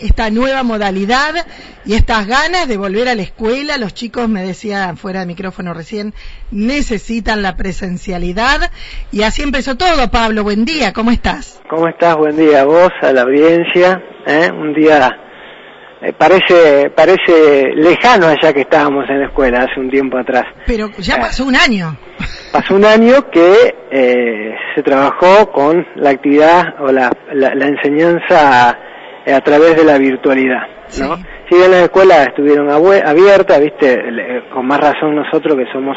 esta nueva modalidad y estas ganas de volver a la escuela. Los chicos, me decía fuera de micrófono recién, necesitan la presencialidad y así empezó todo. Pablo, buen día, ¿cómo estás? ¿Cómo estás? Buen día a vos, a la audiencia. ¿eh? Un día eh, parece parece lejano allá que estábamos en la escuela hace un tiempo atrás. Pero ya eh, pasó un año. Pasó un año que eh, se trabajó con la actividad o la, la, enseñanza a, través de la virtualidad, ¿no? Si bien las escuelas estuvieron abiertas, viste, con más razón nosotros que somos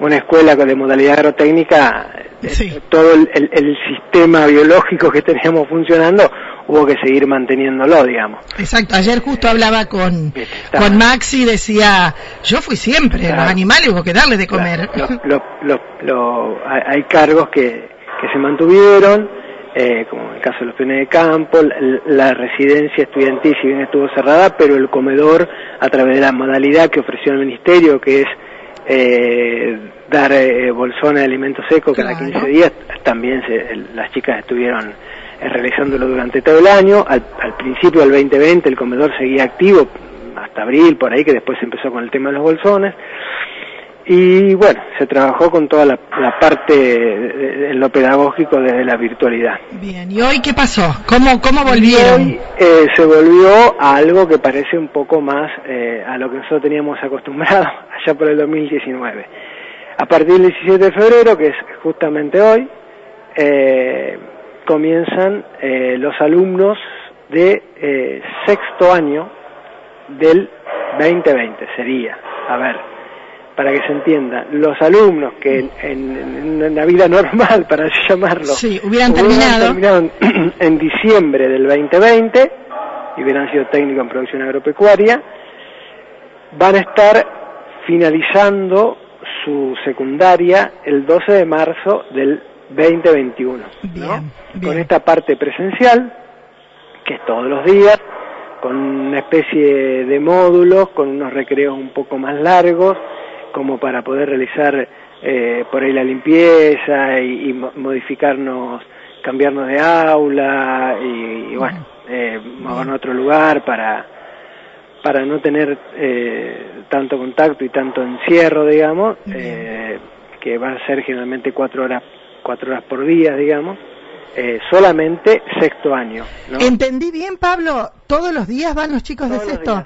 una escuela de modalidad agrotécnica, todo el, el, sistema biológico que teníamos funcionando hubo que seguir manteniéndolo, digamos. Exacto, ayer justo hablaba con, con Maxi, decía, yo fui siempre, los animales hubo que darles de comer. hay cargos que, que se mantuvieron, eh, como en el caso de los peones de campo, la, residencia estudiantil si bien estuvo cerrada, pero el comedor a través de la modalidad que ofreció el ministerio, que es eh, dar eh, bolsones de alimentos secos cada 15 días, también las chicas estuvieron eh, realizándolo durante todo el año. Al, principio del 2020 el comedor seguía activo, hasta abril, por ahí, que después empezó con el tema de los bolsones. Y bueno, se trabajó con toda la, parte en lo pedagógico desde la virtualidad. Bien, ¿y hoy qué pasó? ¿Cómo, cómo volvieron? Hoy eh, se volvió a algo que parece un poco más eh, a lo que nosotros teníamos acostumbrado allá por el 2019. A partir del 17 de febrero, que es justamente hoy, eh, comienzan eh, los alumnos de eh, sexto año del 2020, sería, a ver, para que se entienda, los alumnos que en, la vida normal, para así llamarlo, sí, hubieran, terminado, en, diciembre del 2020 y hubieran sido técnicos en producción agropecuaria, van a estar finalizando su secundaria el 12 de marzo del 2021, Con esta parte presencial, que es todos los días, con una especie de módulos, con unos recreos un poco más largos, como para poder realizar eh, por ahí la limpieza y, modificarnos, cambiarnos de aula y, bueno, eh, movernos a otro lugar para para no tener eh, tanto contacto y tanto encierro, digamos, eh, que va a ser generalmente cuatro horas cuatro horas por día, digamos, eh, solamente sexto año. ¿Entendí bien, Pablo? ¿Todos los días van los chicos de sexto?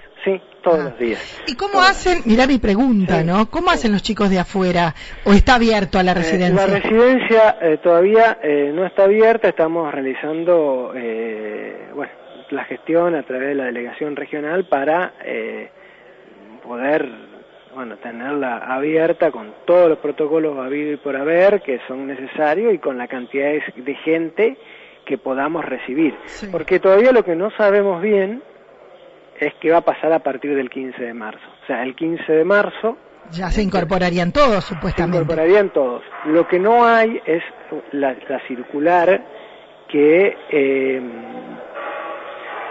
Todos los días. ¿Y cómo hacen? Mira mi pregunta, ¿no? ¿Cómo hacen los chicos de afuera? ¿O está abierto a la eh, residencia? la residencia eh, todavía no está abierta, estamos realizando, bueno, la gestión a través de la delegación regional para poder bueno, tenerla abierta con todos los protocolos habido y por haber que son necesarios y con la cantidad de gente que podamos recibir. Porque todavía lo que no sabemos bien es qué va a pasar a partir del 15 de marzo. O sea, el 15 de marzo... Ya se incorporarían todos, supuestamente. Se incorporarían todos. Lo que no hay es la, circular que eh,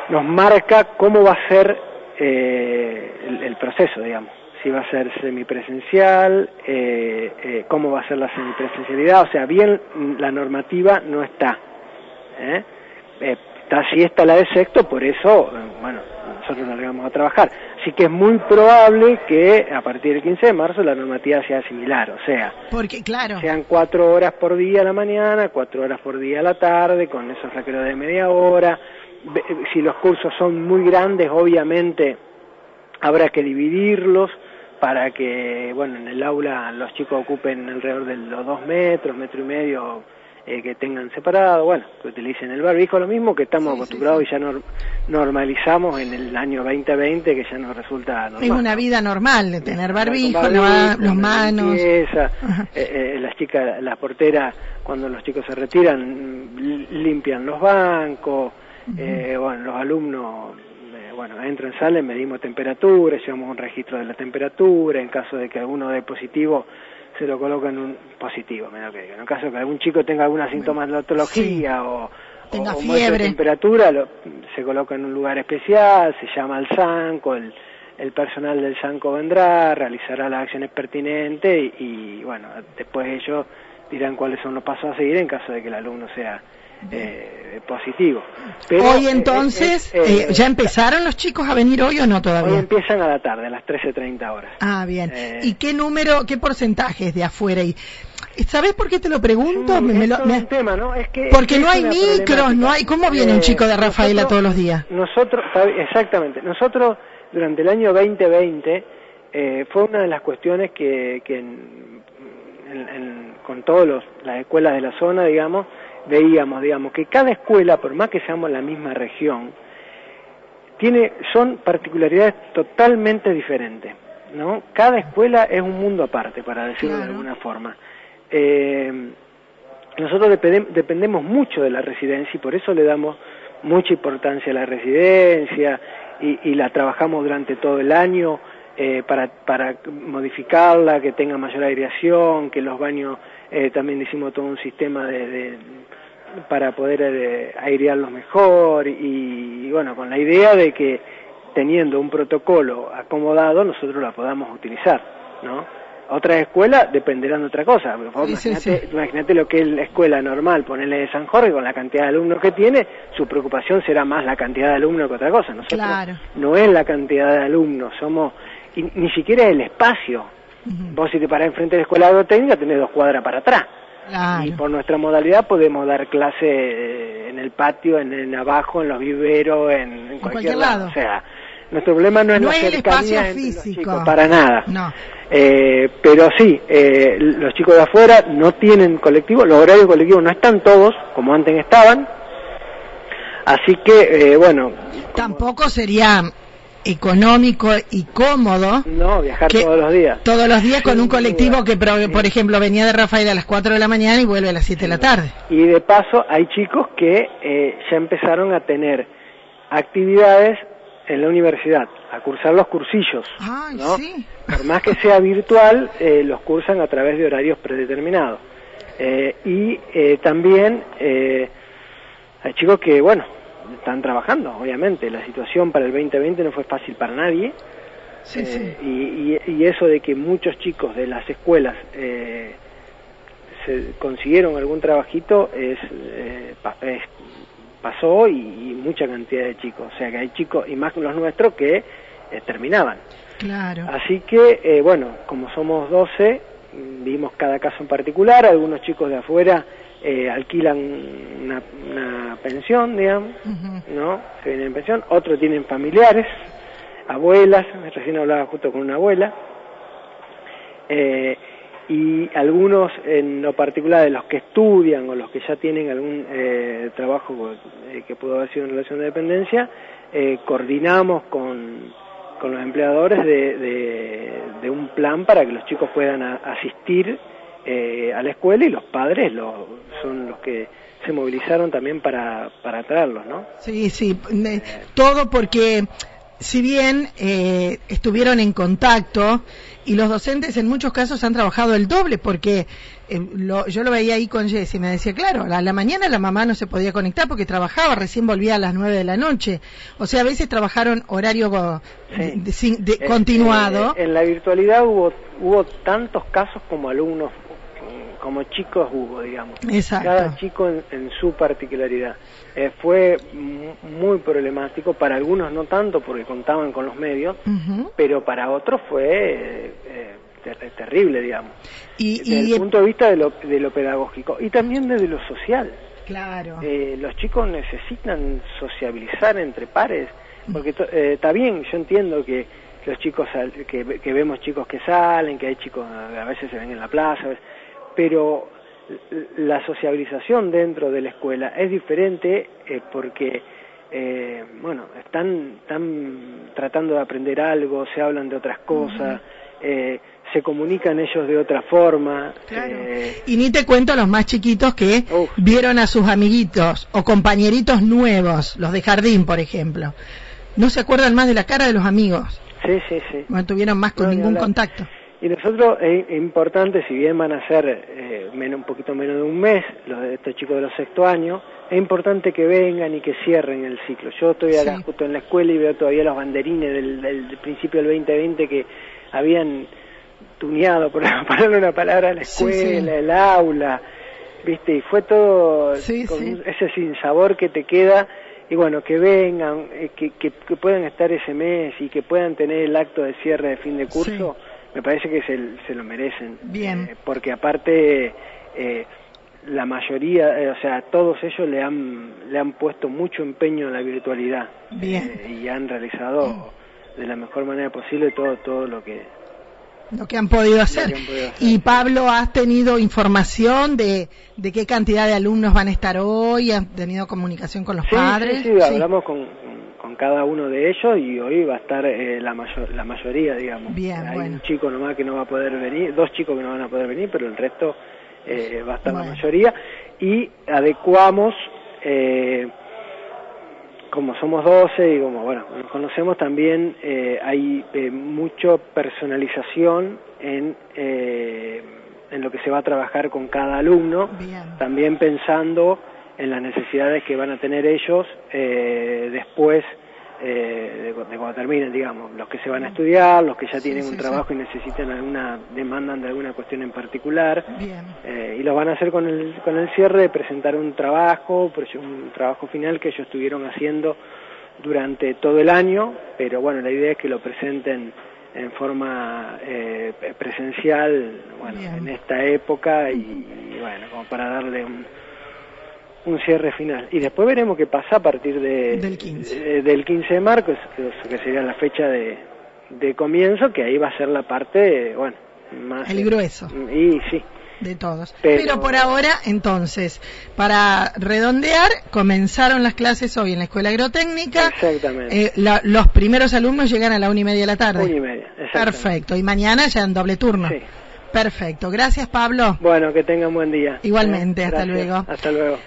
nos marca cómo va a ser eh, el proceso, digamos si va a ser semipresencial, eh, eh, cómo va a ser la semipresencialidad, o sea, bien la normativa no está. ¿eh? está está la de sexto, por eso, bueno, nosotros nos vamos a trabajar. Así que es muy probable que a partir del 15 de marzo la normativa sea similar, o sea, porque claro, sean cuatro horas por día a la mañana, cuatro horas por día a la tarde, con esos recreos de media hora. Si los cursos son muy grandes, obviamente habrá que dividirlos para que, bueno, en el aula los chicos ocupen alrededor de los dos metros, metro y medio, eh, que tengan separado, bueno, que utilicen el barbijo, lo mismo que estamos acostumbrados y ya normalizamos en el año 2020, que ya nos resulta normal. Es una vida normal, de tener barbijo, los manos. Eh, eh, las chicas, las porteras, cuando los chicos se retiran, limpian los bancos, bueno, los alumnos bueno, entran, salen, medimos temperatura, llevamos un registro de la temperatura, en caso de que alguno dé positivo, se lo coloca en un positivo, me que En caso de que algún chico tenga alguna sintomatología o, tenga fiebre. temperatura, se coloca en un lugar especial, se llama al SANCO, el, el personal del SANCO vendrá, realizará las acciones pertinentes y, bueno, después ellos dirán cuáles son los pasos a seguir en caso de que el alumno sea eh, positivo. hoy entonces, ¿ya empezaron los chicos a venir hoy o no todavía? Hoy empiezan a la tarde, a las 13.30 horas. Ah, bien. ¿Y qué número, qué porcentaje es de afuera? Y, ¿Sabes por qué te lo pregunto? un tema, ¿no? Es que, porque no hay micros, no hay... ¿Cómo viene un chico de Rafaela todos los días? Nosotros, exactamente. Nosotros, durante el año 2020, eh, fue una de las cuestiones que, que con todas las escuelas de la zona, digamos, veíamos, digamos, que cada escuela, por más que seamos la misma región, tiene, son particularidades totalmente diferentes, ¿no? Cada escuela es un mundo aparte, para decirlo de alguna forma. Eh, nosotros dependemos mucho de la residencia y por eso le damos mucha importancia a la residencia y, la trabajamos durante todo el año eh, para, para modificarla, que tenga mayor aireación, que los baños eh, también hicimos todo un sistema de, para poder eh, airearlos mejor y, bueno, con la idea de que teniendo un protocolo acomodado nosotros la podamos utilizar, ¿no? Otras escuelas dependerán de otra cosa. imagínate, lo que es la escuela normal, ponerle de San Jorge con la cantidad de alumnos que tiene, su preocupación será más la cantidad de alumnos que otra cosa. Nosotros no es la cantidad de alumnos, somos ni siquiera el espacio. Vos si te parás enfrente de la escuela agrotécnica tenés dos cuadras para atrás. Y por nuestra modalidad podemos dar clase eh, en el patio, en, abajo, en los viveros, en, cualquier, lado. O sea, nuestro problema no es no la es el espacio físico. para nada. No. Eh, pero sí, eh, los chicos de afuera no tienen colectivo, los horarios colectivos no están todos como antes estaban. Así que, eh, bueno. Tampoco sería económico y cómodo. No, viajar todos los días. Todos los días con un colectivo que, por ejemplo, venía de Rafael a las 4 de la mañana y vuelve a las 7 de la tarde. Y de paso, hay chicos que eh, ya empezaron a tener actividades en la universidad, a cursar los cursillos. Por más que sea virtual, eh, los cursan a través de horarios predeterminados. Eh, y también hay chicos que, bueno, están trabajando, obviamente. La situación para el 2020 no fue fácil para nadie. Eh, y, eso de que muchos chicos de las escuelas eh, se consiguieron algún trabajito es, eh, pasó y, mucha cantidad de chicos. O sea que hay chicos, y más los nuestros, que terminaban. Claro. Así que, bueno, como somos 12, vimos cada caso en particular. Algunos chicos de afuera eh, alquilan una, pensión, digamos, ¿no? Se vienen en pensión, otros tienen familiares, abuelas, recién hablaba justo con una abuela, eh, y algunos en lo particular de los que estudian o los que ya tienen algún eh, trabajo que pudo haber sido en relación de dependencia, coordinamos con, con los empleadores de, de, un plan para que los chicos puedan asistir eh, a la escuela y los padres lo, son los que se movilizaron también para, para traerlos, ¿no? Sí, sí, todo porque si bien eh, estuvieron en contacto y los docentes en muchos casos han trabajado el doble porque eh, yo lo veía ahí con Jessy, me decía, claro, a la mañana la mamá no se podía conectar porque trabajaba, recién volvía a las nueve de la noche. O sea, a veces trabajaron horario continuado. en la virtualidad hubo, hubo tantos casos como alumnos como chicos hubo, digamos. Cada chico en, su particularidad. Eh, fue muy problemático, para algunos no tanto porque contaban con los medios, pero para otros fue eh, terrible, digamos. Y, desde el punto de vista de lo, de lo pedagógico y también desde lo social. Claro. Eh, los chicos necesitan sociabilizar entre pares, porque está bien, yo entiendo que los chicos que, que, vemos chicos que salen, que hay chicos a veces se ven en la plaza, pero la sociabilización dentro de la escuela es diferente eh, porque eh, bueno están, están tratando de aprender algo se hablan de otras cosas eh, se comunican ellos de otra forma y ni te cuento los más chiquitos que vieron a sus amiguitos o compañeritos nuevos los de jardín por ejemplo. No se acuerdan más de la cara de los amigos. Sí sí sí. No tuvieron más con ningún contacto y nosotros es importante, si bien van a ser eh, menos, un poquito menos de un mes, los de estos chicos de los sexto años, es importante que vengan y que cierren el ciclo. Yo estoy acá justo en la escuela y veo todavía los banderines del, principio del 2020 que habían tuneado, por ponerle una palabra, la escuela, el aula. viste, y fue todo Sí, con sí. ese sinsabor que te queda, y bueno, que vengan, eh, que, que, que puedan estar ese mes y que puedan tener el acto de cierre de fin de curso, me parece que se, se lo merecen. Bien. Eh, porque aparte, eh, la mayoría, eh, o sea, todos ellos le han, le han puesto mucho empeño en la virtualidad. Bien. Eh, y han realizado de la mejor manera posible todo, todo lo que, Lo que han podido hacer. que han podido hacer. Y Pablo, ¿has tenido información de, de qué cantidad de alumnos van a estar hoy? ¿Han tenido comunicación con los Sí, padres? sí, sí, hablamos con, con cada uno de ellos y hoy va a estar eh, la, mayor, la mayoría, digamos. Bien, Hay bueno. un chico nomás que no va a poder venir, dos chicos que no van a poder venir, pero el resto eh, va a estar Bueno. la mayoría. Y adecuamos, eh, como somos 12 y como, bueno, nos conocemos también, eh, hay eh, mucha personalización en, eh, en lo que se va a trabajar con cada alumno Bien. también pensando en las necesidades que van a tener ellos eh, después eh, de, cu- de cuando terminen, digamos, los que se van a estudiar, los que ya tienen sí, un sí. trabajo y necesitan alguna, demandan de alguna cuestión en particular, eh, y lo van a hacer con el, con el cierre de presentar un trabajo, proye- un trabajo final que ellos estuvieron haciendo durante todo el año, pero bueno, la idea es que lo presenten en forma eh, presencial, bueno, Bien. en esta época y, y bueno, como para darle un, un cierre final. Y después veremos qué pasa a partir de, Del 15. de- del 15 de marzo, que, sería la fecha de, de comienzo, que ahí va a ser la parte, bueno, más... El grueso. Y sí, de todos. Pero, Pero- por ahora, entonces, para redondear, comenzaron las clases hoy en la Escuela Agrotécnica. exactamente. Eh, la- los primeros alumnos llegan a la una y media de la tarde. Una y media. Perfecto. Y mañana ya en doble turno. Sí. Perfecto. Gracias, Pablo. Bueno, que tengan buen día. Igualmente, Eh, hasta luego. Hasta luego.